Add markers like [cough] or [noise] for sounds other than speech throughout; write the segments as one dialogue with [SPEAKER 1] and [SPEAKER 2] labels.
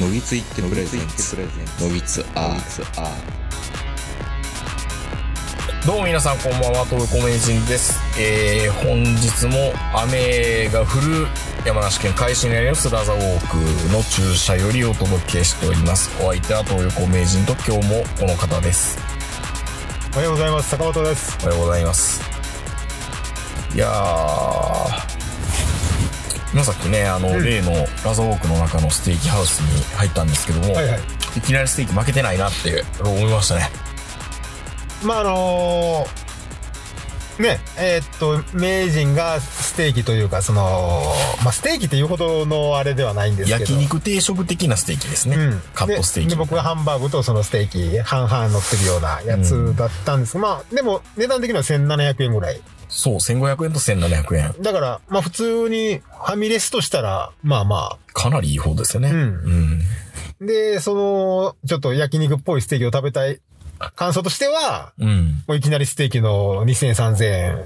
[SPEAKER 1] のぎついってプレゼンツのぎつアー
[SPEAKER 2] どうも皆さんこんばんは、東横名人です。えー、本日も雨が降る山梨県海市にありますラザウォークの駐車よりお届けしております。お相手は東横名人と今日もこの方です。
[SPEAKER 3] おはようございます坂本です
[SPEAKER 2] おはようございます。いやー、今さっきね、あの、例のラザウォークの中のステーキハウスに入ったんですけども、
[SPEAKER 3] はいはい
[SPEAKER 2] いきなりステーキ負けてないなって思いましたね。
[SPEAKER 3] まああのーねえーっと名人がステーキというかそのまあステーキっていうほどのあれではないんですけど
[SPEAKER 2] 焼肉定食的なステーキですね。
[SPEAKER 3] うん、
[SPEAKER 2] カットステーキ。
[SPEAKER 3] 僕がハンバーグとそのステーキ半々乗ってるようなやつだったんですけど、まあでも値段的には1700円ぐらい
[SPEAKER 2] そう、1500円と1700円。
[SPEAKER 3] だからまあ普通にファミレスとしたらまあま
[SPEAKER 2] かなりいい方ですよね。
[SPEAKER 3] うん
[SPEAKER 2] うん。
[SPEAKER 3] あでそのちょっと焼肉っぽいステーキを食べたい感想としては
[SPEAKER 2] うん。
[SPEAKER 3] もういきなりステーキの2000、3000円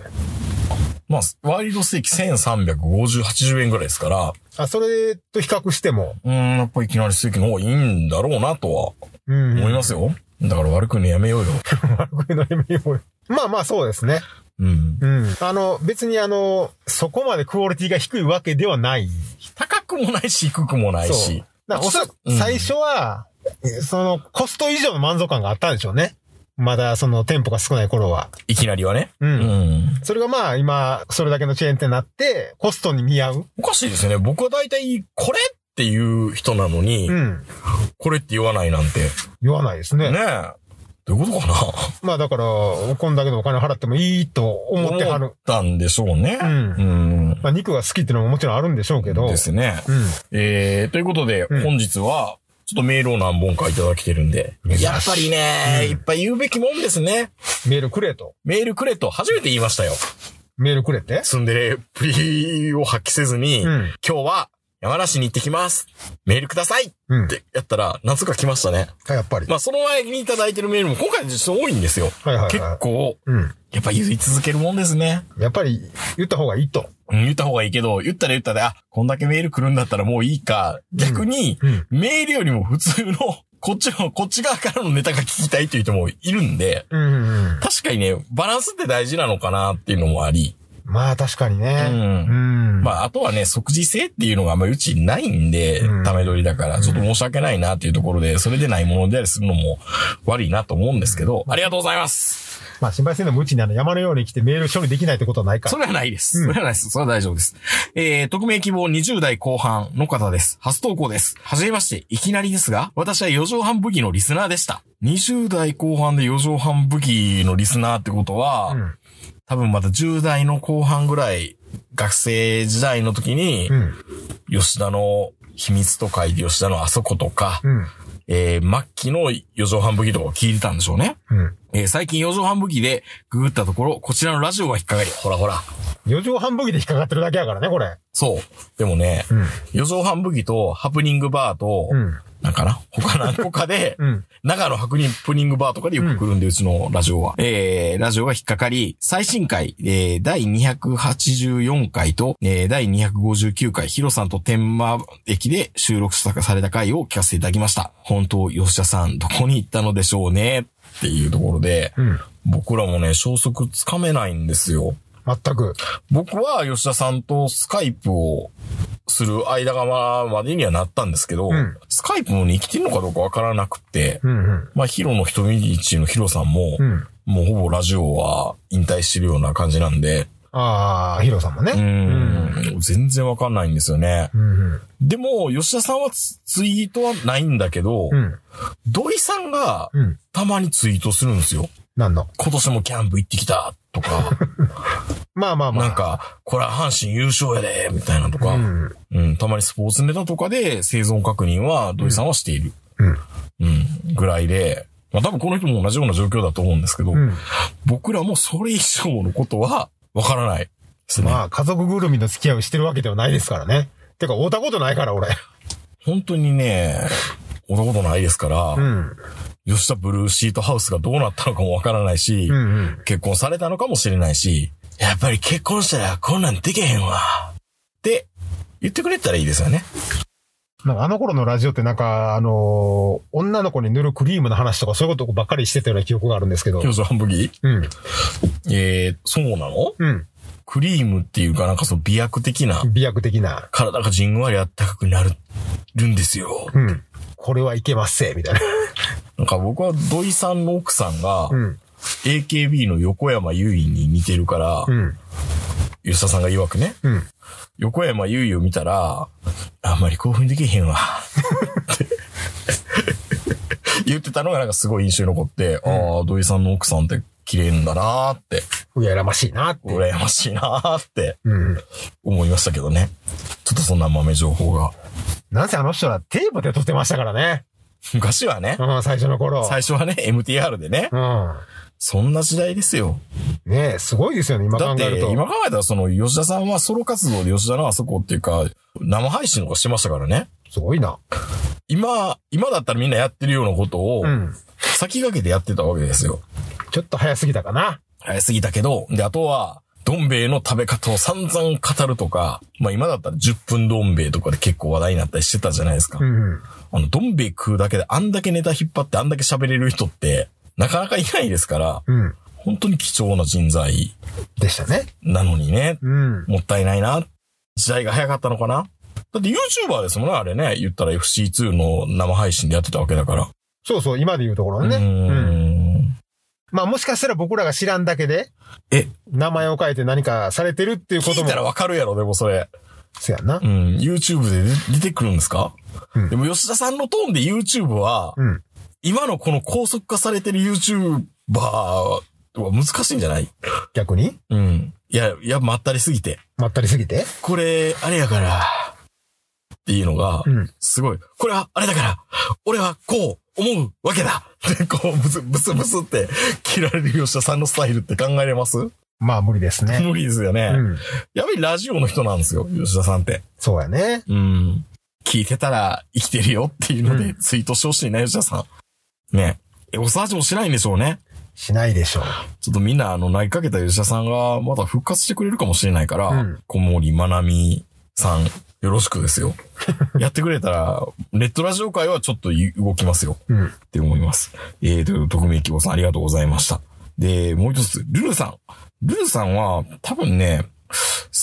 [SPEAKER 2] まあ、ワイルドステーキ1350、80円ぐらいですから、
[SPEAKER 3] あ、それと比較しても、
[SPEAKER 2] うん、やっぱいきなりステーキの方がいいんだろうなとは
[SPEAKER 3] うん。
[SPEAKER 2] 思いますよ。だから悪くねやめようよ。[laughs]
[SPEAKER 3] 悪いの意味もまあまあそうですね。
[SPEAKER 2] うん。
[SPEAKER 3] うん。あの、別にあの、そこまでクオリティが低いわけではない。
[SPEAKER 2] 高くもないし、低くもないし。。
[SPEAKER 3] だからおそらく
[SPEAKER 2] うん
[SPEAKER 3] 最初は、その、コスト以上の満足感があったんでしょうね。まだその店舗が少ない頃は。
[SPEAKER 2] いきなりはね。
[SPEAKER 3] う。
[SPEAKER 2] うんん。
[SPEAKER 3] それがまあ今、それだけのチェーン店になって、コストに見合う。
[SPEAKER 2] おかしいですよね。僕は大体、これっていう人なのに、
[SPEAKER 3] うん。
[SPEAKER 2] これって言わないなんて。
[SPEAKER 3] 言わないですね。
[SPEAKER 2] ねえ。どういうことかな？
[SPEAKER 3] まあだから、こんだけのお金払ってもいいと思ってはる。
[SPEAKER 2] たんでしょうね。
[SPEAKER 3] うん
[SPEAKER 2] うん。
[SPEAKER 3] まあ肉が好きっていうのももちろんあるんでしょうけど。
[SPEAKER 2] ですね。
[SPEAKER 3] うん。
[SPEAKER 2] えー、ということで、
[SPEAKER 3] うん
[SPEAKER 2] 本日は、ちょっとメールを何本かいただけてるんで。やっぱりね、
[SPEAKER 3] うん
[SPEAKER 2] いっぱい言うべきもんですね。
[SPEAKER 3] メールくれと。
[SPEAKER 2] メールくれと初めて言いましたよ。
[SPEAKER 3] メールくれて？
[SPEAKER 2] ツンデレプリを発揮せずに、
[SPEAKER 3] うん。
[SPEAKER 2] 今日は山梨に行ってきます。メールくださいっ
[SPEAKER 3] うん。
[SPEAKER 2] てやったら、夏が来ましたね。
[SPEAKER 3] やっぱり。
[SPEAKER 2] まあ、その前にいただいてるメールも今回実は多いんですよ。
[SPEAKER 3] はいはいはい。
[SPEAKER 2] 結構、
[SPEAKER 3] うん。
[SPEAKER 2] やっぱ言い続けるもんですね。
[SPEAKER 3] やっぱり言った方がいいと。
[SPEAKER 2] うん、言った方がいいけど、言ったら言ったで、あ、こんだけメール来るんだったらもういいか。逆に、
[SPEAKER 3] うん。
[SPEAKER 2] メールよりも普通の、こっちの、こっち側からのネタが聞きたいという人もいるんで、
[SPEAKER 3] うんうんうん。
[SPEAKER 2] 確かにね、バランスって大事なのかなっていうのもあり、
[SPEAKER 3] まあ確かにね。
[SPEAKER 2] うん
[SPEAKER 3] うん。
[SPEAKER 2] まあ、あとはね、即時性っていうのがあんまりうちないんで、
[SPEAKER 3] うん
[SPEAKER 2] ため取りだから、ちょっと申し訳ないなっていうところで、それでないものでありするのも悪いなと思うんですけど、ありがとうございます。
[SPEAKER 3] まあ心配せんでもうちにあの山のように来てメール処理できないってことはないから。
[SPEAKER 2] それはないです。
[SPEAKER 3] うん
[SPEAKER 2] それはないです。それは大丈夫です。えー、匿名希望20代後半の方です。初投稿です。はじめまして、いきなりですが、私は4畳半武器のリスナーでした。20代後半で4畳半武器のリスナーってことは、
[SPEAKER 3] うん。
[SPEAKER 2] 多分まだ10代の後半ぐらい、学生時代の時に、
[SPEAKER 3] うん。
[SPEAKER 2] 吉田の秘密と書いて吉田のあそことか、
[SPEAKER 3] うん。
[SPEAKER 2] えー、末期の4畳半武器とかを聞いてたんでしょうね。
[SPEAKER 3] うん。
[SPEAKER 2] えー、最近4畳半武器でググったところ、こちらのラジオが引っかかり、ほらほら。
[SPEAKER 3] 4畳半武器で引っかかってるだけやからね、これ。
[SPEAKER 2] そう。でもね、
[SPEAKER 3] うん。
[SPEAKER 2] 4畳半武器とハプニングバーと、
[SPEAKER 3] うん。
[SPEAKER 2] なんかな？他何個かで、
[SPEAKER 3] うん。
[SPEAKER 2] 長野ハプニングバーとかでよく来るんで、うちのラジオは。えー、ラジオが引っかかり、最新回、えー、第284回と、えー、第259回、ヒロさんと天満駅で収録された回を聞かせていただきました。本当、吉田さん、どこに行ったのでしょうねっていうところで、
[SPEAKER 3] うん。
[SPEAKER 2] 僕らもね、消息つかめないんですよ。
[SPEAKER 3] 全く。
[SPEAKER 2] 僕は吉田さんとスカイプをする間がまでにはなったんですけど、
[SPEAKER 3] うん
[SPEAKER 2] スカイプもね、生きてるのかどうかわからなくて、
[SPEAKER 3] うん。うん。
[SPEAKER 2] まあ、ヒロの人見道のヒロさんも、
[SPEAKER 3] うん。
[SPEAKER 2] もうほぼラジオは引退してるような感じなんで、
[SPEAKER 3] ああ、ヒロさんもね。
[SPEAKER 2] うーん、全然わかんないんですよね。
[SPEAKER 3] うん。うん。
[SPEAKER 2] でも、吉田さんはツツイートはないんだけど、
[SPEAKER 3] うん。
[SPEAKER 2] 土井さんが
[SPEAKER 3] うん。
[SPEAKER 2] たまにツイートするんですよ。
[SPEAKER 3] なんの？
[SPEAKER 2] 今年もキャンプ行ってきたとか、[laughs]
[SPEAKER 3] まあまあまあ。
[SPEAKER 2] なんか、これは阪神優勝やで、みたいなとか、
[SPEAKER 3] うん。
[SPEAKER 2] うん、たまにスポーツネタとかで生存確認は土井さんはしている。
[SPEAKER 3] うん。
[SPEAKER 2] うん、ぐらいで、まあ多分この人も同じような状況だと思うんですけど、
[SPEAKER 3] うん。
[SPEAKER 2] 僕らもそれ以上のことはわからないですね。
[SPEAKER 3] まあ、家族ぐるみの付き合いをしてるわけではないですからね。てか、会うたことないから、俺。
[SPEAKER 2] 本当にね、会ったことないですから、
[SPEAKER 3] うん。
[SPEAKER 2] 吉田ブルーシートハウスがどうなったのかもわからないし、
[SPEAKER 3] うんうん。
[SPEAKER 2] 結婚されたのかもしれないし、やっぱり結婚したらこんなんできへんわ。って言ってくれたらいいですよね。
[SPEAKER 3] なんかあの頃のラジオってなんか、あのー女の子に塗るクリームの話とかそういうことばっかりしてたような記憶があるんですけど。
[SPEAKER 2] 表情半麦
[SPEAKER 3] うん。
[SPEAKER 2] えー、そうなの？
[SPEAKER 3] うん。
[SPEAKER 2] クリームっていうかなんかその美薬的な、
[SPEAKER 3] 美薬的な。
[SPEAKER 2] 体がじんわりあったかくなる、るんですよ。
[SPEAKER 3] うん。これはいけますせ、みたいな。[laughs]
[SPEAKER 2] なんか僕は土井さんの奥さんが、
[SPEAKER 3] うん。
[SPEAKER 2] AKB の横山由依に似てるから、
[SPEAKER 3] うん。
[SPEAKER 2] 吉田さんが曰くね、
[SPEAKER 3] うん。
[SPEAKER 2] 横山由依を見たら、あんまり興奮できへんわ。って言ってたのがなんかすごい印象に残って、ああ、土井さんの奥さんって綺麗んだなーって、
[SPEAKER 3] 羨ましいなって。
[SPEAKER 2] 羨ましいなーって
[SPEAKER 3] うん。
[SPEAKER 2] 思いましたけどね。ちょっとそんな豆情報が。
[SPEAKER 3] なんせあの人はテープで撮ってましたからね。
[SPEAKER 2] 昔はね、
[SPEAKER 3] うん、最初の頃。
[SPEAKER 2] 最初はね、MTR でね、
[SPEAKER 3] うん。
[SPEAKER 2] そんな時代ですよ。
[SPEAKER 3] ねえ、すごいですよね、今
[SPEAKER 2] だって、
[SPEAKER 3] 考えると。
[SPEAKER 2] 今考えたらその吉田さんはソロ活動で吉田のあそこっていうか、生配信とかしてましたからね。
[SPEAKER 3] すごいな。
[SPEAKER 2] 今、今だったらみんなやってるようなことを
[SPEAKER 3] う、ん。
[SPEAKER 2] 先駆けてやってたわけですよ。
[SPEAKER 3] ちょっと早すぎたかな。
[SPEAKER 2] 早すぎたけど、で、あとは、どん兵衛の食べ方を散々語るとか、まあ今だったら10分どん兵衛とかで結構話題になったりしてたじゃないですか。
[SPEAKER 3] うん。
[SPEAKER 2] あの、どん兵衛食うだけであんだけネタ引っ張ってあんだけ喋れる人って、なかなかいないですから、
[SPEAKER 3] うん。
[SPEAKER 2] 本当に貴重な人材
[SPEAKER 3] でしたね。
[SPEAKER 2] なのにね、
[SPEAKER 3] うん。
[SPEAKER 2] もったいないな。時代が早かったのかなだって YouTuber ですもんね、あれね。言ったら FC2 の生配信でやってたわけだから。
[SPEAKER 3] そうそう、今で言うところのね。
[SPEAKER 2] うー
[SPEAKER 3] うん。
[SPEAKER 2] ん。
[SPEAKER 3] まあもしかしたら僕らが知らんだけで、
[SPEAKER 2] え、
[SPEAKER 3] 名前を変えて何かされてるっていうことも
[SPEAKER 2] 聞いた。らわかるやろ、でもそれ。
[SPEAKER 3] そうやんな
[SPEAKER 2] う。ん。YouTube で出出てくるんですか、
[SPEAKER 3] うん
[SPEAKER 2] でも吉田さんのトーンで YouTube は、
[SPEAKER 3] うん。
[SPEAKER 2] 今のこの高速化されてる YouTuber は難しいんじゃない？
[SPEAKER 3] 逆に？
[SPEAKER 2] うん。いや、いや、まったりすぎて。
[SPEAKER 3] まったりすぎて？
[SPEAKER 2] これ、あれやから、っていうのが、
[SPEAKER 3] うん。
[SPEAKER 2] すごい。これは、あれだから、俺はこう思うわけだって、こう、ブス、ブスブスって切られる吉田さんのスタイルって考えれます？
[SPEAKER 3] まあ無理ですね。
[SPEAKER 2] 無理ですよね。
[SPEAKER 3] うん。
[SPEAKER 2] やっぱりラジオの人なんですよ、吉田さんって。
[SPEAKER 3] そうやね。
[SPEAKER 2] うん。聞いてたら生きてるよっていうので、
[SPEAKER 3] うん
[SPEAKER 2] ツイートしてほしいね、吉田さん。ね。エゴサーチもしないんでしょうね。
[SPEAKER 3] しないでしょう。
[SPEAKER 2] ちょっとみんな、あの、投げかけた吉田さんが、また復活してくれるかもしれないから、
[SPEAKER 3] うん
[SPEAKER 2] 小森まなみさん、よろしくですよ。[laughs] やってくれたら、ネットラジオ界はちょっと動きますよ。
[SPEAKER 3] うん。
[SPEAKER 2] って思います。えー、という、匿名希望さんありがとうございました。で、もう一つ、ルルさん。ルルさんは、多分ね、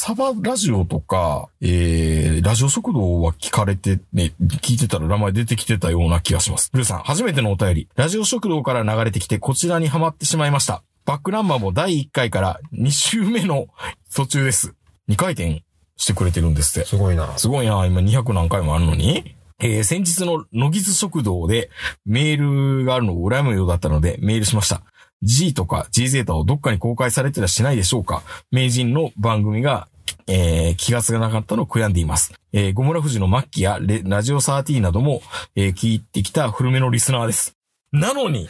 [SPEAKER 2] サバラジオとか、えー、ラジオ食堂は聞かれて、ね、聞いてたら名前出てきてたような気がします。ルルさん、初めてのお便り。ラジオ食堂から流れてきて、こちらにハマってしまいました。バックナンバーも第1回から2週目の途中です。2回転してくれてるんですって。
[SPEAKER 3] すごいな。
[SPEAKER 2] すごいな、今200何回もあるのに。えー先日の野木津食堂でメールがあるのを羨むようだったのでメールしました。G とか G ゼータをどっかに公開されてらしないでしょうか？名人の番組が、えー気がつかなかったのを悔やんでいます。えー、ゴムラ富士の末期やレラジオ13なども、えー聞いてきた古めのリスナーです。なのに、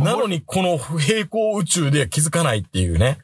[SPEAKER 2] なのにこの平行宇宙で気づかないっていうね。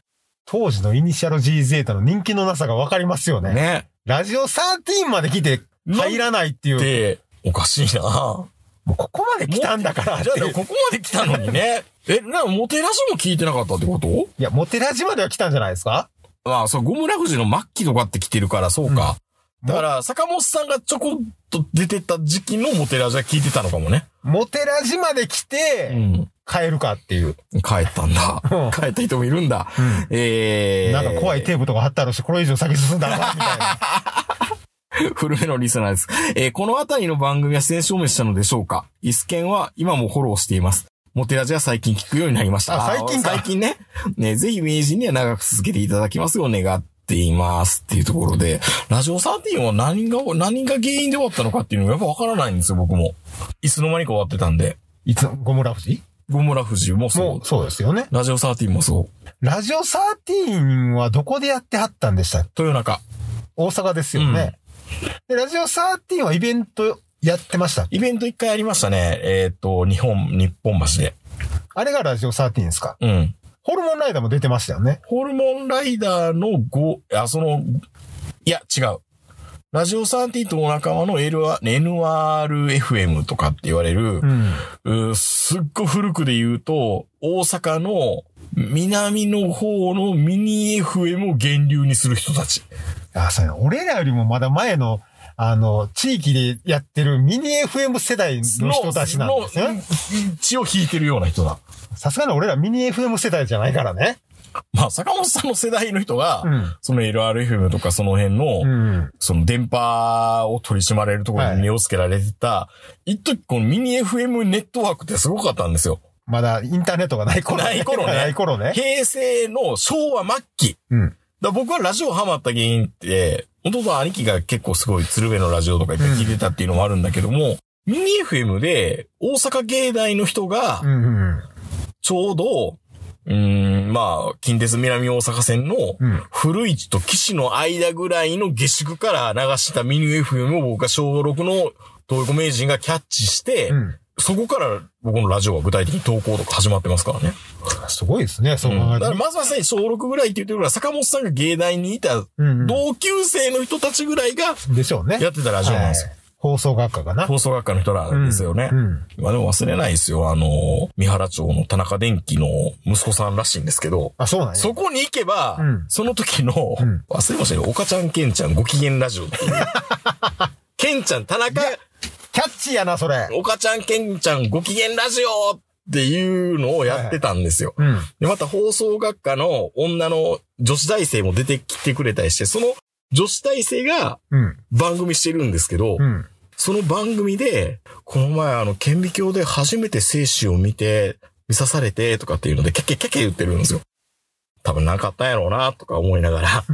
[SPEAKER 3] 当時のイニシャル G ゼータの人気のなさがわかりますよね。
[SPEAKER 2] ね。
[SPEAKER 3] ラジオ13まで来て入らないっていう。
[SPEAKER 2] で、おかしいな
[SPEAKER 3] もうここまで来たんだから
[SPEAKER 2] じゃあここまで来たのにね。[laughs] え、な、モテラジも聞いてなかったってこと？
[SPEAKER 3] いや、モテラジまでは来たんじゃないですか？
[SPEAKER 2] まあ、そう、ゴムラ富士の末期とかって来てるから、そうか。だから、坂本さんがちょこっと出てた時期のモテラジは聞いてたのかもね。
[SPEAKER 3] モテラジまで来
[SPEAKER 2] う
[SPEAKER 3] て、
[SPEAKER 2] ん。
[SPEAKER 3] 変えるかっていう。
[SPEAKER 2] 帰ったんだ
[SPEAKER 3] うん。
[SPEAKER 2] 帰った人もいるんだ。
[SPEAKER 3] うん
[SPEAKER 2] えー。
[SPEAKER 3] なんか怖いテープとか貼ってあるし、これ以上先進んだらみたいな。[laughs] [laughs]
[SPEAKER 2] 古めのリスナーです。えーこのあたりの番組は出演証明したのでしょうか？イスケンは今もフォローしています。モテラジは最近聞くようになりました。
[SPEAKER 3] あ最近
[SPEAKER 2] 最近ね。ね、ぜひ名人には長く続けていただきますよう願っていますっていうところで、ラジオ13は何が、何が原因で終わったのかっていうのがやっぱわからないんですよ、僕も。いつの間にか終わってたんで。
[SPEAKER 3] いつ、ゴムラフジ？
[SPEAKER 2] ゴムラ富士もそう
[SPEAKER 3] もう、。そうですよね。
[SPEAKER 2] ラジオ13もそう。
[SPEAKER 3] ラジオ13はどこでやってはったんでしたっけ？
[SPEAKER 2] 豊中。
[SPEAKER 3] 大阪ですよね。で、ラジオ13はイベントやってました？
[SPEAKER 2] イベント一回やりましたね。えっ、と、日本、日本橋で。
[SPEAKER 3] あれがラジオ13ですか？
[SPEAKER 2] うん。
[SPEAKER 3] ホルモンライダーも出てましたよね。
[SPEAKER 2] ホルモンライダーの5、あ、その、いや、違う。ラジオ13とお仲間の NRFM とかって言われる、
[SPEAKER 3] ん。
[SPEAKER 2] うーすっごい古くで言うと、大阪の南の方のミニ FM を源流にする人たち。
[SPEAKER 3] あ、そうや。俺らよりもまだ前の、あの、地域でやってるミニ FM 世代の人たちなんですよね。
[SPEAKER 2] の血を引いてるような人だ。
[SPEAKER 3] さすがに俺らミニ FM 世代じゃないからね。
[SPEAKER 2] まあ、坂本さんの世代の人が、
[SPEAKER 3] うん
[SPEAKER 2] その LRFM とかその辺の、
[SPEAKER 3] うん。
[SPEAKER 2] その電波を取り締まれるところに目をつけられてた、一時このミニ FM ネットワークってすごかったんですよ。
[SPEAKER 3] まだインターネットがない頃ね。
[SPEAKER 2] ない頃ね [laughs]
[SPEAKER 3] ない頃ね。
[SPEAKER 2] 平成の昭和末期。
[SPEAKER 3] うん。
[SPEAKER 2] だ僕はラジオハマった原因って、本当は兄貴が結構すごい鶴瓶のラジオとかいっぱい聞いてたっていうのもあるんだけども、ミニ FM で大阪芸大の人が
[SPEAKER 3] うんうん
[SPEAKER 2] ちょうど、うーん、まあ、近鉄南大阪線の
[SPEAKER 3] うん。
[SPEAKER 2] 古市と岸の間ぐらいの下宿から流したミニ FM を僕が小6の東横名人がキャッチして、
[SPEAKER 3] うん。
[SPEAKER 2] そこから僕のラジオは具体的に投稿とか始まってますからね。
[SPEAKER 3] すごいですね、そう考
[SPEAKER 2] だから。まずはさ、小6ぐらいって言ってるから、坂本さんが芸大にいた
[SPEAKER 3] うんうん
[SPEAKER 2] 同級生の人たちぐらいが
[SPEAKER 3] でしょうね。
[SPEAKER 2] やってたラジオなんですよ。
[SPEAKER 3] はい放送学科かな。
[SPEAKER 2] 放送学科の人らですよね。
[SPEAKER 3] うんうん
[SPEAKER 2] まあでも忘れないですよ。あの、三原町の田中電機の息子さんらしいんですけど、
[SPEAKER 3] あ、そうなんや。
[SPEAKER 2] そこに行けば、
[SPEAKER 3] うん
[SPEAKER 2] その時の、
[SPEAKER 3] ん
[SPEAKER 2] 忘れましたよ。岡ちゃんケンちゃんご機嫌ラジオっていう。[laughs] ケンちゃん、田中、
[SPEAKER 3] キャッチーやな、それ。
[SPEAKER 2] 岡ちゃんケンちゃんご機嫌ラジオっていうのをやってたんですよ。
[SPEAKER 3] うん。
[SPEAKER 2] で、また放送学科の女の女子大生も出てきてくれたりして、その女子大生が
[SPEAKER 3] うん。
[SPEAKER 2] 番組してるんですけど、
[SPEAKER 3] うん。
[SPEAKER 2] その番組で、この前あの、顕微鏡で初めて精子を見て、見さされて、とかっていうので、キャッキャッキャッキャ言ってるんですよ。多分なかったんやろうな、とか思いながら。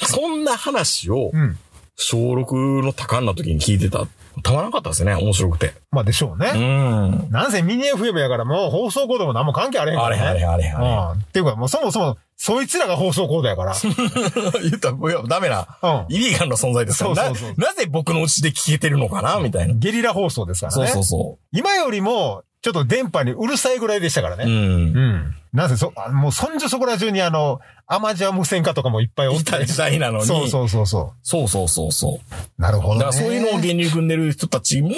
[SPEAKER 2] [laughs] そんな話を、
[SPEAKER 3] うん。
[SPEAKER 2] 小6の多感な時に聞いてた。たまらなかったですね、面白くて。
[SPEAKER 3] まあでしょう
[SPEAKER 2] う
[SPEAKER 3] ね。
[SPEAKER 2] ん。
[SPEAKER 3] なんせミニ FM やからもう放送コードも何も関係あれへんからね。
[SPEAKER 2] あれあれあれあれ。
[SPEAKER 3] うん。っていうか、もうそもそも、そいつらが放送コードやから。[laughs]
[SPEAKER 2] 言ったら、ダメな、
[SPEAKER 3] うん。
[SPEAKER 2] イリーガルな存在ですから
[SPEAKER 3] そうそうそう
[SPEAKER 2] な、なぜ僕のうちで聞けてるのかなみたいな。
[SPEAKER 3] ゲリラ放送ですから
[SPEAKER 2] そう
[SPEAKER 3] ね。
[SPEAKER 2] そうそ
[SPEAKER 3] 今よりも、ちょっと電波にうるさいぐらいでしたから
[SPEAKER 2] う。
[SPEAKER 3] ね。
[SPEAKER 2] うん
[SPEAKER 3] う。ん。なぜそ、あもうそんじょそこら中にあの、アマチュア無線化とかもいっぱいおっ
[SPEAKER 2] た時代なのに。
[SPEAKER 3] そうそうそうそ
[SPEAKER 2] そうそうそうそう。
[SPEAKER 3] う。なるほど、ね。
[SPEAKER 2] だからそういうのを源流組んでる人たちも、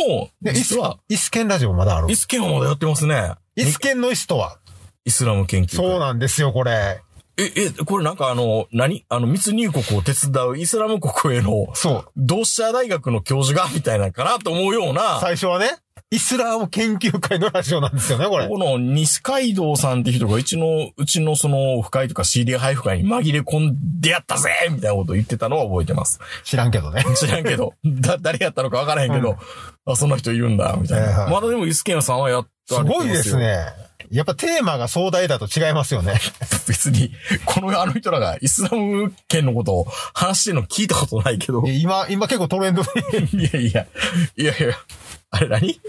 [SPEAKER 3] で、イス
[SPEAKER 2] 実は、、
[SPEAKER 3] イスケンラジオまだある
[SPEAKER 2] イ。スケンはまだやってますね。
[SPEAKER 3] イスケンのイスとは？
[SPEAKER 2] イスラム研究会。
[SPEAKER 3] そうなんですよ、これ。
[SPEAKER 2] え、え、これなんかあの、何？あの、密入国を手伝うイスラム国への、
[SPEAKER 3] そう。
[SPEAKER 2] 同志社大学の教授が、みたいなのかなと思うような、
[SPEAKER 3] 最初はね、イスラム研究会のラジオなんですよね、これ。
[SPEAKER 2] この西海道さんって人がうちの、うちのその、オフ会とか CD 配布会に紛れ込んでやったぜみたいなことを言ってたのは覚えてます。
[SPEAKER 3] 知らんけどね。
[SPEAKER 2] 知らんけど、[laughs] だ、誰やったのかわからへんけど、あ、そんな人いるんだ、みたいな。
[SPEAKER 3] はいはい
[SPEAKER 2] まだでもイスケンさんはやった
[SPEAKER 3] すごいです。ね。やっぱテーマが壮大だと違いますよね。[laughs]
[SPEAKER 2] 別に、このあの人らがイスラム圏のことを話してるの聞いたことないけど。い
[SPEAKER 3] 今、今結構トレンドで。[laughs]
[SPEAKER 2] やいや、いやいや、あれ何？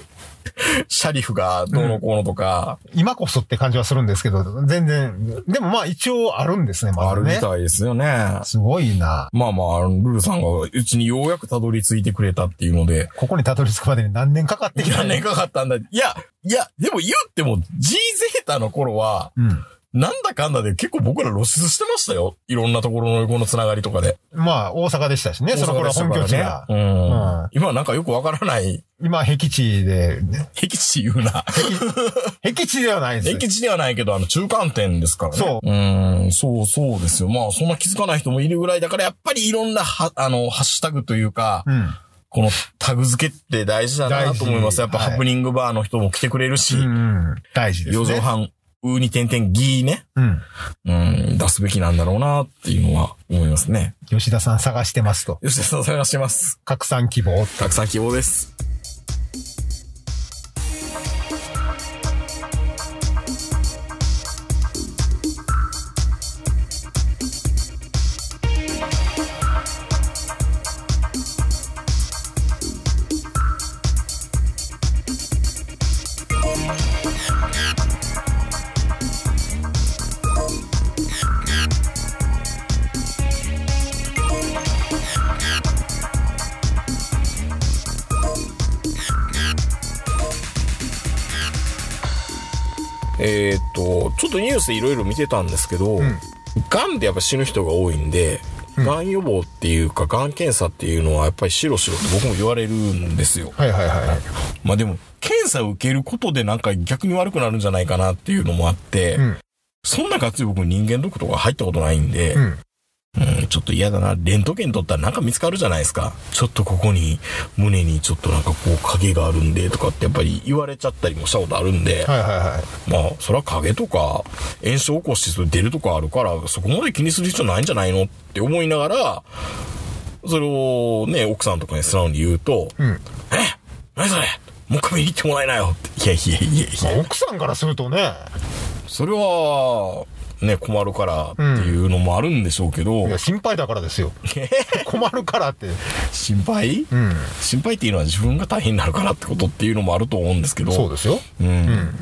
[SPEAKER 2] シャリフがどうのこうのとか、
[SPEAKER 3] 今こそって感じはするんですけど、全然。でもまあ一応あるんですね、まだね。
[SPEAKER 2] あるみたいですよね。
[SPEAKER 3] すごいな。
[SPEAKER 2] まあまあ、ルールさんがうちにようやくたどり着いてくれたっていうので、
[SPEAKER 3] ここにたどり着くまでに何年かかってきた
[SPEAKER 2] 何年かかったんだ。いや、いや、でも言っても G ゼータの頃は、
[SPEAKER 3] うん。
[SPEAKER 2] なんだかんだで結構僕ら露出してましたよ。いろんなところの横のつながりとかで。
[SPEAKER 3] まあ、大阪でしたしね、その頃は本拠地が。
[SPEAKER 2] うん
[SPEAKER 3] うん
[SPEAKER 2] 今はなんかよくわからない、
[SPEAKER 3] 今、僻地で、ね
[SPEAKER 2] 僻地言うな。[laughs]
[SPEAKER 3] 僻地ではないです。
[SPEAKER 2] 僻地ではないけど、あの、中間点ですからね。。
[SPEAKER 3] そう
[SPEAKER 2] うん、そうそうですよ。まあ、そんな気づかない人もいるぐらいだから、やっぱりいろんな、は、あの、ハッシュタグというか、
[SPEAKER 3] うん。
[SPEAKER 2] このタグ付けって大事だなと思います。やっぱハプニングバーの人も来てくれるし、
[SPEAKER 3] うんうん。大事ですね。
[SPEAKER 2] 四畳半、うに点々ギーね、
[SPEAKER 3] うん。
[SPEAKER 2] うん、出すべきなんだろうなっていうのは思いますね。
[SPEAKER 3] 吉田さん探してますと。
[SPEAKER 2] 吉田さん探してます。
[SPEAKER 3] 拡散希望。
[SPEAKER 2] たくさん希望です。ちょっとニュースいろいろ見てたんですけど、
[SPEAKER 3] ん
[SPEAKER 2] 癌でやっぱ死ぬ人が多いんで、癌予防っていうか、癌検査っていうのはやっぱりしろしろって僕も言われるんですよ。
[SPEAKER 3] はいはいはい。
[SPEAKER 2] まあでも、検査を受けることでなんか逆に悪くなるんじゃないかなっていうのもあって、
[SPEAKER 3] うん
[SPEAKER 2] そんながっつり僕人間ドックとか入ったことないんで、
[SPEAKER 3] うん。
[SPEAKER 2] うん、ちょっと嫌だな。レントゲン取ったらなんか見つかるじゃないですか。ちょっとここに、胸にちょっとなんかこう影があるんでとかってやっぱり言われちゃったりもしたことあるんで、
[SPEAKER 3] はいはいはい。
[SPEAKER 2] まあ、それは影とか、炎症起こしてそれ出るとかあるから、そこまで気にする必要ないんじゃないのって思いながら、それをね、奥さんとかに素直に言うと、
[SPEAKER 3] うん。
[SPEAKER 2] え？何それ？もう一回見に行ってもらえないよって。いやいやいやいや。
[SPEAKER 3] まあ奥さんからするとね、
[SPEAKER 2] それは、ね、困るからっていうのもあるんでしょうけど、
[SPEAKER 3] いや、心配だからですよ。[laughs] 困るからって。
[SPEAKER 2] 心配、
[SPEAKER 3] うん。
[SPEAKER 2] 心配っていうのは自分が大変になるからってことっていうのもあると思うんですけど。
[SPEAKER 3] そうですよ。
[SPEAKER 2] うん。
[SPEAKER 3] うん。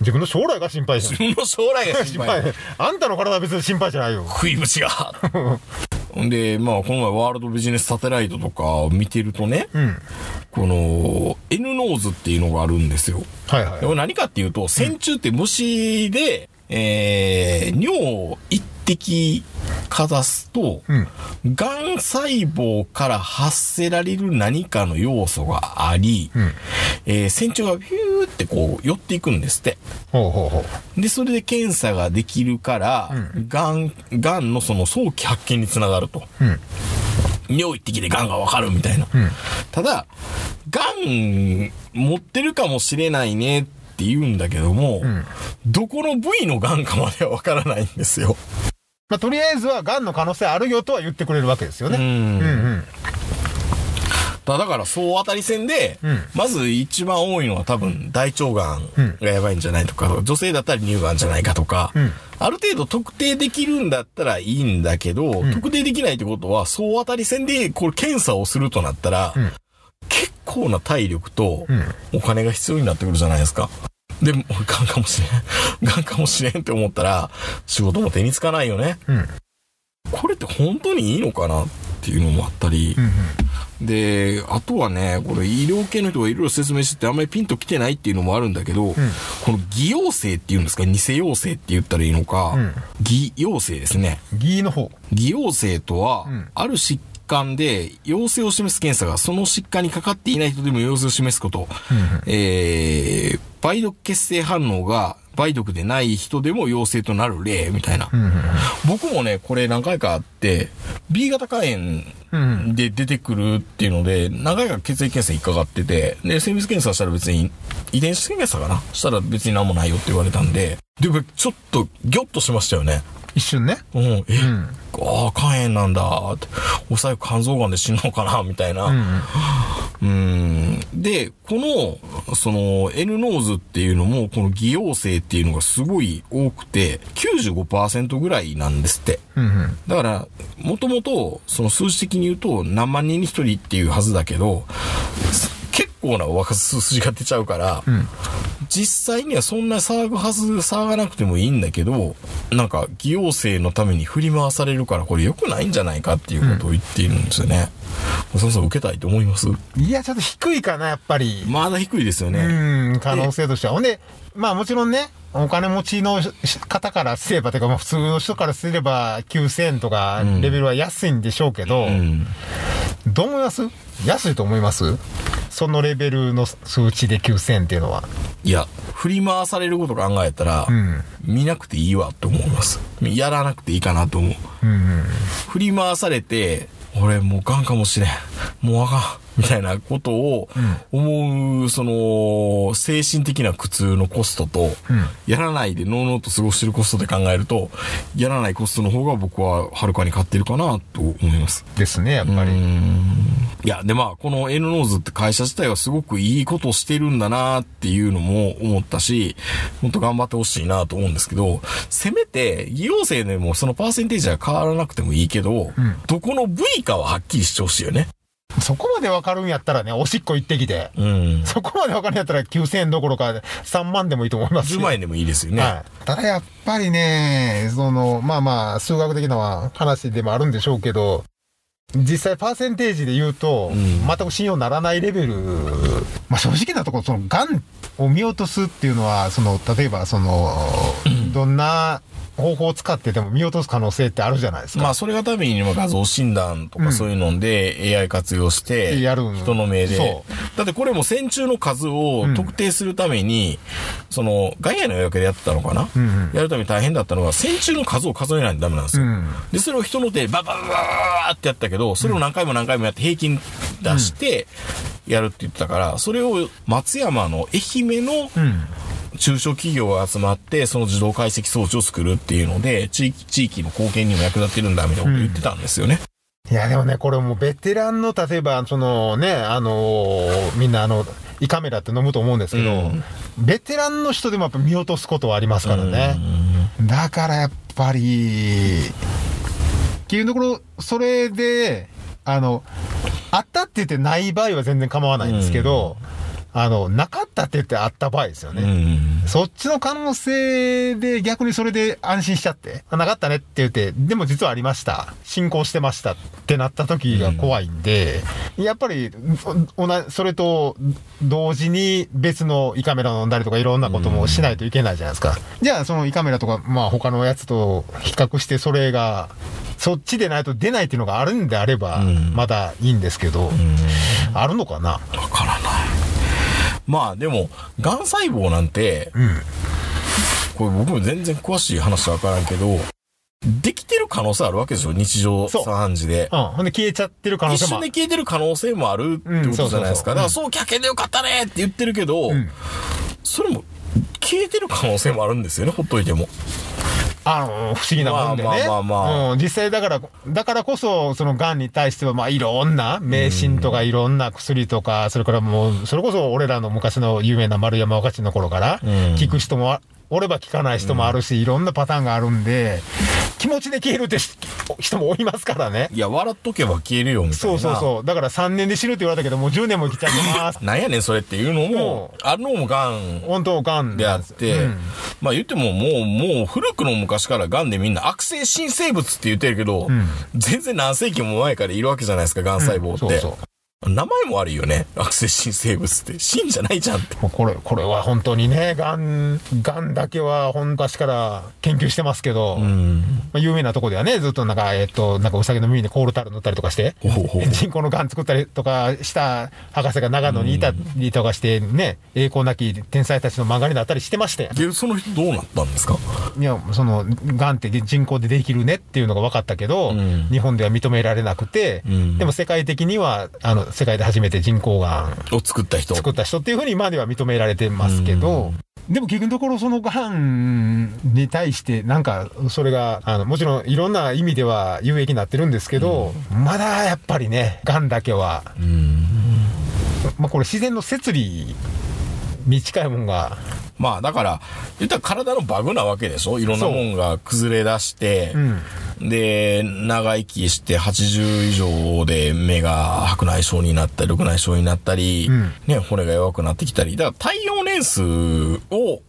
[SPEAKER 3] 自分の将来が心配じゃん。
[SPEAKER 2] 自分の将来が心
[SPEAKER 3] 心
[SPEAKER 2] 配。
[SPEAKER 3] 配。あんたの体は別に心配じゃないよ。
[SPEAKER 2] 食いぶちが。ほんで、まあ、この前ワールドビジネスサテライトとかを見てるとね、
[SPEAKER 3] うん。
[SPEAKER 2] この N ノーズっていうのがあるんですよ。
[SPEAKER 3] はいはい
[SPEAKER 2] 何かっていうと、線虫って虫で、えー、尿を一滴かざすと、
[SPEAKER 3] うん。
[SPEAKER 2] 癌細胞から発せられる何かの要素があり、
[SPEAKER 3] うん。
[SPEAKER 2] えー、線虫がビューってこう寄っていくんですって。
[SPEAKER 3] ほうほうほう。
[SPEAKER 2] で、それで検査ができるから、癌、癌のその早期発見につながると。
[SPEAKER 3] うん。
[SPEAKER 2] 尿一滴で癌がわかるみたいな。
[SPEAKER 3] ん
[SPEAKER 2] ただ、癌持ってるかもしれないねって言うんだけども、
[SPEAKER 3] ん。
[SPEAKER 2] どこの部位の癌かまではわからないんですよ。
[SPEAKER 3] まあ、とりあえずは、癌の可能性あるよとは言ってくれるわけですよね。
[SPEAKER 2] うん。
[SPEAKER 3] うんうん。
[SPEAKER 2] だだから、総当たり戦で、
[SPEAKER 3] うん。
[SPEAKER 2] まず一番多いのは多分大腸がんがやばいんじゃないとか、女性だったら乳がんじゃないかとか、
[SPEAKER 3] うん。
[SPEAKER 2] ある程度特定できるんだったらいいんだけど、特定できないってことは、総当たり戦でこれ検査をするとなったら、構な体力と
[SPEAKER 3] ん
[SPEAKER 2] お金が必要になってくるじゃないですか。で、もうガンかもしれん。ガンかもしれんって思ったら、仕事も手につかないよね。
[SPEAKER 3] うん。
[SPEAKER 2] これって本当にいいのかなっていうのもあったり、
[SPEAKER 3] うん。
[SPEAKER 2] で、あとはね、これ医療系の人がいろいろ説明しててあんまりピンと来てないっていうのもあるんだけど、この偽陽性っていうんですか、偽陽性って言ったらいいのか、
[SPEAKER 3] うん
[SPEAKER 2] 偽陽性ですね。
[SPEAKER 3] ギーの方。
[SPEAKER 2] 偽陽性とは、
[SPEAKER 3] ん
[SPEAKER 2] ある疾患で陽性を示す検査がその疾患にかかっていない人でも陽性を示すこと、えー、梅毒血清反応が梅毒でない人でも陽性となる例みたいな。
[SPEAKER 3] うん。
[SPEAKER 2] 僕もね、これ何回かあって、B 型肝炎
[SPEAKER 3] うん。
[SPEAKER 2] で出てくるっていうので、長い間血液検査引っかかってて、で、精密検査したら別に、遺伝子検査かなしたら別に何もないよって言われたんで、でもちょっとギョッとしましたよね。
[SPEAKER 3] 一瞬ね。
[SPEAKER 2] うん、え、
[SPEAKER 3] ん
[SPEAKER 2] ああ、肝炎なんだって、お最後肝臓がんで死ぬのかなみたいな。
[SPEAKER 3] うん。
[SPEAKER 2] うん。で、この、その、N ノーズっていうのも、この偽陽性っていうのがすごい多くて、95%ぐらいなんですって。
[SPEAKER 3] うん。
[SPEAKER 2] だから、もともと、その数字的に言うと何万人に一人っていうはずだけど、す結構な若数字が出ちゃうから、
[SPEAKER 3] ん
[SPEAKER 2] 実際にはそんな騒ぐはず、騒がなくてもいいんだけど、なんか、偽陽性のために振り回されるから、これ良くないんじゃないかっていうことを言っているんですよね。そろそろ受けたいと思います？
[SPEAKER 3] いや、ちょっと低いかな、やっぱり。
[SPEAKER 2] まだ低いですよね。
[SPEAKER 3] うん、可能性としては。ほんで、まあもちろんね、お金持ちの方からすれば、てかまあ普通の人からすれば9000円とかレベルは安いんでしょうけど、
[SPEAKER 2] うん。
[SPEAKER 3] どう思います？安いと思います？そのレベルの数値で9000円っていうのは？
[SPEAKER 2] いや、振り回されること考えたら、
[SPEAKER 3] うん。
[SPEAKER 2] 見なくていいわと思います。やらなくていいかなと思う。
[SPEAKER 3] うんうん。
[SPEAKER 2] 振り回されて、俺もうガンかもしれん。もうあかん。みたいなことを思う、その、精神的な苦痛のコストと、やらないでのうのうと過ごしてるコストで考えると、やらないコストの方が僕ははるかに勝ってるかなと思います。
[SPEAKER 3] ですね、やっぱり。
[SPEAKER 2] いや、でまあ、この N ノーズって会社自体はすごくいいことをしてるんだなっていうのも思ったし、もっと頑張ってほしいなと思うんですけど、せめて、偽陽性でもそのパーセンテージは変わらなくてもいいけど、どこの部位かははっきりしてほしいよね。
[SPEAKER 3] そこまでわかるんやったらね、おしっこ行ってきて。
[SPEAKER 2] うん。
[SPEAKER 3] そこまでわかるんやったら9000円どころか3万でもいいと思いますよ
[SPEAKER 2] 10万円でもいいですよね。
[SPEAKER 3] はい。ただやっぱりね、その、まあまあ、数学的な話でもあるんでしょうけど、実際パーセンテージで言うと、
[SPEAKER 2] ん
[SPEAKER 3] 全く信用ならないレベル、まあ正直なところ、その、癌を見落とすっていうのは、その、例えば、その、どんな方法を使ってでも見落とす可能性ってあるじゃないですか。
[SPEAKER 2] まあ、それがために画像診断とかそういうので AI 活用して、
[SPEAKER 3] やる
[SPEAKER 2] 人の目で
[SPEAKER 3] そ。
[SPEAKER 2] だってこれも線虫の数を特定するために、その、外野の予約でやってたのかな、やるために大変だったのが、線虫の数を数えないとダメなんですよ。
[SPEAKER 3] うん
[SPEAKER 2] で、それを人の手でバババババってやったけど、それを何回も何回もやって平均出して、やるって言ってたから、それを松山の愛媛の
[SPEAKER 3] うん。
[SPEAKER 2] 中小企業が集まって、その自動解析装置を作るっていうので、地域、地域の貢献にも役立ってるんだ、みたいなこと言ってたんですよね。
[SPEAKER 3] いや、でもね、これもうベテランの、例えば、そのね、あのーみんなあの、胃カメラって飲むと思うんですけど、
[SPEAKER 2] うん
[SPEAKER 3] ベテランの人でもやっぱ見落とすことはありますからね。だからやっぱり、っていうところ、それで、あの、あったって言ってない場合は全然構わないんですけど、あの、なかったって言ってあった場合ですよね。
[SPEAKER 2] うん。
[SPEAKER 3] そっちの可能性で逆にそれで安心しちゃって、あなかったねって言って、でも実はありました。進行してましたってなった時が怖いんで、やっぱり、それと同時に別の胃カメラを飲んだりとかいろんなこともしないといけないじゃないですか。じゃあその胃カメラとか、まあ他のやつと比較してそれが、そっちでないと出ないっていうのがあるんであれば
[SPEAKER 2] ん、
[SPEAKER 3] まだいいんですけど、あるのかな？
[SPEAKER 2] わからない。まあでも、癌細胞なんて、
[SPEAKER 3] うん。
[SPEAKER 2] これ僕も全然詳しい話わからんけど、できてる可能性あるわけでしょ日常茶飯事で。
[SPEAKER 3] うん。ほんで消えちゃってる可能性もある。
[SPEAKER 2] 一瞬で消えてる可能性もあるってことじゃないですか。だからそう、客券でよかったねって言ってるけど、
[SPEAKER 3] ん
[SPEAKER 2] それも消えてる可能性もあるんですよね、ほっといても。
[SPEAKER 3] あの、不思議なもんでね。
[SPEAKER 2] まあまあまあまあ
[SPEAKER 3] うん、実際だから、だからこそ、その癌に対しては、まあいろんな、迷信とかいろんな薬とか、それからもう、それこそ俺らの昔の有名な丸山若ちの頃から、
[SPEAKER 2] ん。
[SPEAKER 3] 聞く人もあ、おれば聞かない人もあるし、いろんなパターンがあるんで、気持ちで消えるってし人もおりますからね。
[SPEAKER 2] いや、笑っとけば消えるよ、みたいな。
[SPEAKER 3] そうそうそう。だから3年で死ぬって言われたけど、もう10年も生きちゃってます。[laughs]
[SPEAKER 2] なんやねん、それっていうのも、あるのも癌
[SPEAKER 3] 本当、癌
[SPEAKER 2] であって、
[SPEAKER 3] うん
[SPEAKER 2] まあ言ってももう、もう古くの昔から癌でみんな悪性新生物って言ってるけど、
[SPEAKER 3] ん
[SPEAKER 2] 全然何世紀も前からいるわけじゃないですか、癌細胞って。
[SPEAKER 3] そうそう。
[SPEAKER 2] 名前も悪いよね。悪性新生物って。死んじゃないじゃんって。
[SPEAKER 3] これ、これは本当にね、がん、がんだけは本昔から研究してますけど、
[SPEAKER 2] うん。
[SPEAKER 3] まあ有名なとこではね、ずっとなんか、えっと、なんかウサギの耳にコールタル塗ったりとかして、
[SPEAKER 2] ほうほ
[SPEAKER 3] 人工のがん作ったりとかした博士が長野にいたりとかしてね、栄光なき天才たちの漫画になったりしてましたよ。
[SPEAKER 2] で、その人どうなったんですか？
[SPEAKER 3] いや、その、がんって人工でできるねっていうのが分かったけど、
[SPEAKER 2] ん
[SPEAKER 3] 日本では認められなくて、
[SPEAKER 2] ん
[SPEAKER 3] でも世界的には、あの、世界で初めて人工がん
[SPEAKER 2] を作った人。
[SPEAKER 3] 作った人っていうふうに今では認められてますけど、でも結局のところそのがんに対してなんかそれが、あの、もちろんいろんな意味では有益になってるんですけど、まだやっぱりね、がんだけは、まあこれ自然の摂理に近いもんが、
[SPEAKER 2] まあだから、言ったら体のバグなわけでしょ？いろんなもんが崩れ出して、で、長生きして80以上で目が白内障になったり、緑内障になったり、
[SPEAKER 3] ん
[SPEAKER 2] ね、骨が弱くなってきたり、だから耐用年数を超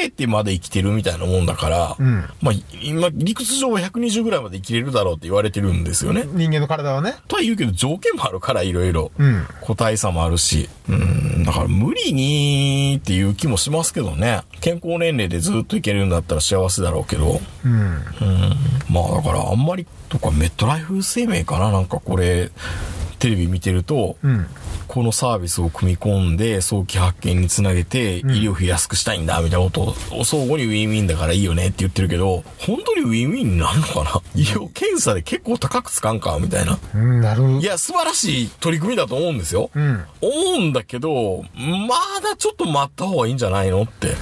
[SPEAKER 2] えてまで生きてるみたいなもんだから、
[SPEAKER 3] ん
[SPEAKER 2] まあ今、理屈上は120ぐらいまで生きれるだろうって言われてるんですよね。
[SPEAKER 3] 人間の体はね、
[SPEAKER 2] とは言うけど条件もあるから、いろいろ。
[SPEAKER 3] うん
[SPEAKER 2] 個体差もあるし。うん、だから無理にっていう気もしますけどね。健康年齢でずっといけるんだったら幸せだろうけど。
[SPEAKER 3] うん、
[SPEAKER 2] うん。まあだからあんまり、とかメットライフ生命かななんかこれ、テレビ見てると、
[SPEAKER 3] うん、
[SPEAKER 2] このサービスを組み込んで早期発見につなげて医療費安くしたいんだみたいなことを相互にウィンウィンだからいいよねって言ってるけど、本当にウィンウィンになるのかな？医療検査で結構高くつかんかみたいな。
[SPEAKER 3] うん、なる。
[SPEAKER 2] いや、素晴らしい取り組みだと思うんですよ。
[SPEAKER 3] うん、
[SPEAKER 2] 思うんだけど、まだちょっと待った方がいいんじゃないのって。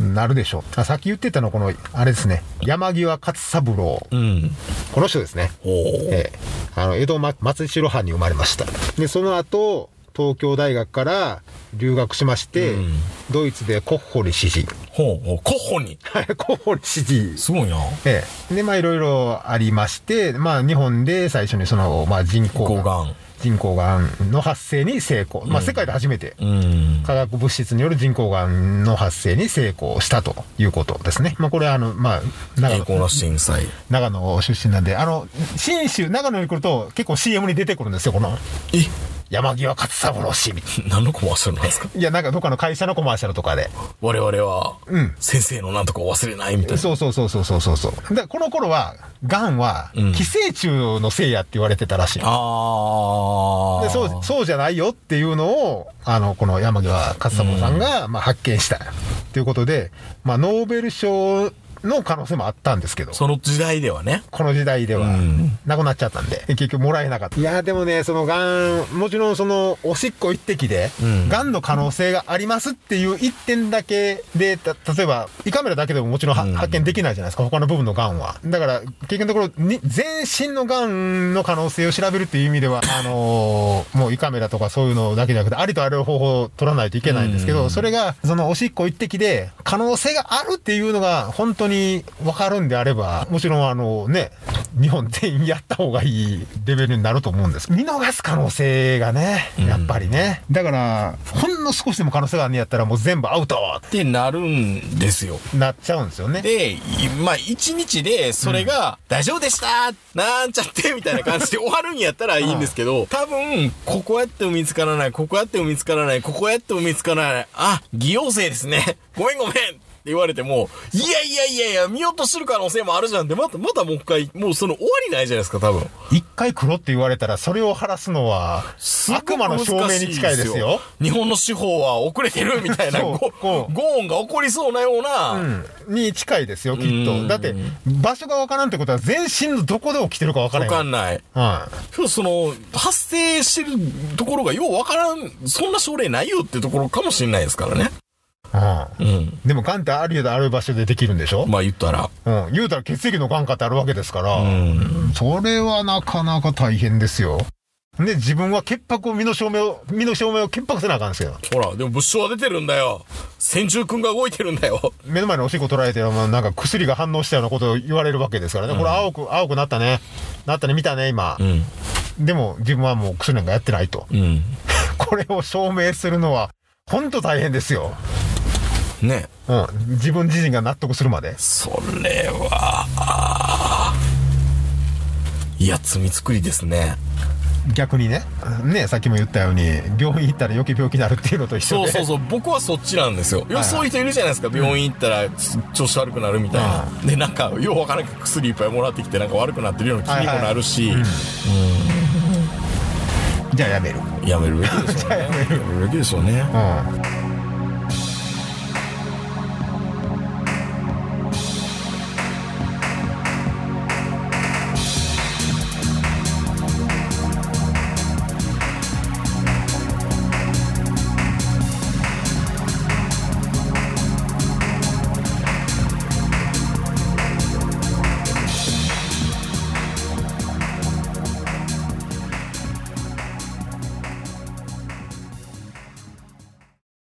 [SPEAKER 3] なるでしょう。あさっき言ってたのこの、あれですね、山際勝三郎。
[SPEAKER 2] うん。
[SPEAKER 3] この人ですね。ええ、あの、江戸ま松代藩に生まれました。で、その後、東京大学から留学しまして、
[SPEAKER 2] うん
[SPEAKER 3] ドイツでコッホリ支持。
[SPEAKER 2] ほうほう。候補に。
[SPEAKER 3] はい、コッホリ支持。
[SPEAKER 2] すごいな。
[SPEAKER 3] ええ。で、まあ、いろいろありまして、まあ、日本で最初にその、まあ、人工
[SPEAKER 2] 抗
[SPEAKER 3] がん。人工がんの発生に成功。まあ、世界で初めて。
[SPEAKER 2] うん。
[SPEAKER 3] 化学物質による人工がんの発生に成功したということですね。まあ、これあの、まあ、長野
[SPEAKER 2] 震災。
[SPEAKER 3] 長野出身なんで、あの、新州、長野に来ると結構 CM に出てくるんですよ、この。
[SPEAKER 2] え？
[SPEAKER 3] 山際勝三郎氏みたい [laughs]
[SPEAKER 2] 何のコマーシャルなんですか？
[SPEAKER 3] な。いや、なんかどっかの会社のコマーシャルとかで。
[SPEAKER 2] 我々は、
[SPEAKER 3] うん
[SPEAKER 2] 先生のなんとかを忘れないみたいな。
[SPEAKER 3] そうそうそうそうそうそうそう。で、この頃は、癌は、
[SPEAKER 2] ん
[SPEAKER 3] 寄生虫のせいやって言われてたらしい。
[SPEAKER 2] ああ。
[SPEAKER 3] でそう、そうじゃないよっていうのを、あの、この山際勝三郎さんが、まあ、発見した。ということで、まあ、ノーベル賞の可能性もあったんですけど、
[SPEAKER 2] その時代ではね。
[SPEAKER 3] この時代では
[SPEAKER 2] ん、
[SPEAKER 3] なくなっちゃったんで、結局もらえなかった。いや、でもね、その癌、もちろんその、おしっこ一滴で
[SPEAKER 2] うん、
[SPEAKER 3] 癌の可能性がありますっていう一点だけで、た例えば、胃カメラだけでももちろんは
[SPEAKER 2] うん
[SPEAKER 3] 発見できないじゃないですか、他の部分の癌は。だから、結局のところ、に全身の癌の可能性を調べるっていう意味では、[laughs] あのーもう胃カメラとかそういうのだけじゃなくて、ありとあらゆる方法を取らないといけないんですけど、
[SPEAKER 2] うん
[SPEAKER 3] それが、そのおしっこ一滴で、可能性があるっていうのが、本当に分かるんであれば、もちろんあのね、日本全員やった方がいいレベルになると思うんです。見逃す可能性がね、やっぱりね。だから、ほんの少しでも可能性があるんやったらもう全部アウト
[SPEAKER 2] ってなるんですよ。
[SPEAKER 3] なっちゃうんですよね。
[SPEAKER 2] で、いまあ、一日で、それが、大丈夫でしたなんちゃってみたいな感じで終わるんやったらいいんですけど、多分、ここやっても見つからない、ここやっても見つからない、ここやっても見つからない、あ、偽陽性ですね。ごめんごめんって言われても、いやいやいやいや、見落とする可能性もあるじゃんって、また、またもう一回、もうその終わりないじゃないですか、多分。
[SPEAKER 3] 一回黒って言われたら、それを晴らすのは、悪魔の証明に近いですよ。。
[SPEAKER 2] 日本の司法は遅れてるみたいな、ゴーンが起こりそうなような、
[SPEAKER 3] うん。に近いですよ、きっ
[SPEAKER 2] うん
[SPEAKER 3] と。だって、場所がわからんってことは、全身のどこで起きてるかわから
[SPEAKER 2] わ
[SPEAKER 3] ん。
[SPEAKER 2] かんない。
[SPEAKER 3] は
[SPEAKER 2] 今日その、発生してるところがようわからん、そんな症例ないよってところかもしれないですからね。
[SPEAKER 3] い。うん。
[SPEAKER 2] うん。
[SPEAKER 3] でも、がんってある程度ある場所でできるんでしょ？
[SPEAKER 2] まあ言ったら。
[SPEAKER 3] うん。言うたら血液のがんかってあるわけですから、
[SPEAKER 2] うん。
[SPEAKER 3] それはなかなか大変ですよ。で、自分は潔白を、身の証明を、身の証明を潔白せなあかんですよ。
[SPEAKER 2] ほら、でも物証は出てるんだよ。先住君が動いてるんだよ。
[SPEAKER 3] 目の前のおしっこ取られて、まあなんか薬が反応したようなことを言われるわけですからね。これ青く、青くなったね。なったね、見たね、今。
[SPEAKER 2] ん。
[SPEAKER 3] でも、自分はもう薬なんかやってないと。
[SPEAKER 2] うん。
[SPEAKER 3] これを証明するのは、ほんと大変ですよ。
[SPEAKER 2] ね。
[SPEAKER 3] うん。自分自身が納得するまで。
[SPEAKER 2] それは、いや、罪作りですね。
[SPEAKER 3] 逆にね。ね、さっきも言ったように、病院行ったら余計病気になるっていうのと一緒で。
[SPEAKER 2] そうそうそう、僕はそっちなんですよ。いや、
[SPEAKER 3] はい
[SPEAKER 2] そういう人いるじゃないですか。病院行ったら調子悪くなるみたいな。で、なんか、ようわからんけど薬いっぱいもらってきて、なんか悪くなってるような気にもなるし、
[SPEAKER 3] じゃあやめる。
[SPEAKER 2] やめるべきでしょうね。[laughs] やめるべきでしょうね。
[SPEAKER 3] うん。